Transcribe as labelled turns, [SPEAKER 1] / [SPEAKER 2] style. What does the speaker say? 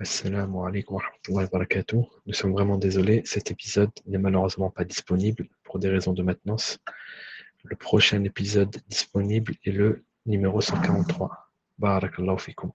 [SPEAKER 1] Assalamu alaikum wa rahmatullahi wa barakatuh. Nous sommes vraiment désolés, cet épisode n'est malheureusement pas disponible pour des raisons de maintenance. Le prochain épisode disponible est le numéro 143. Barakallahu fikum.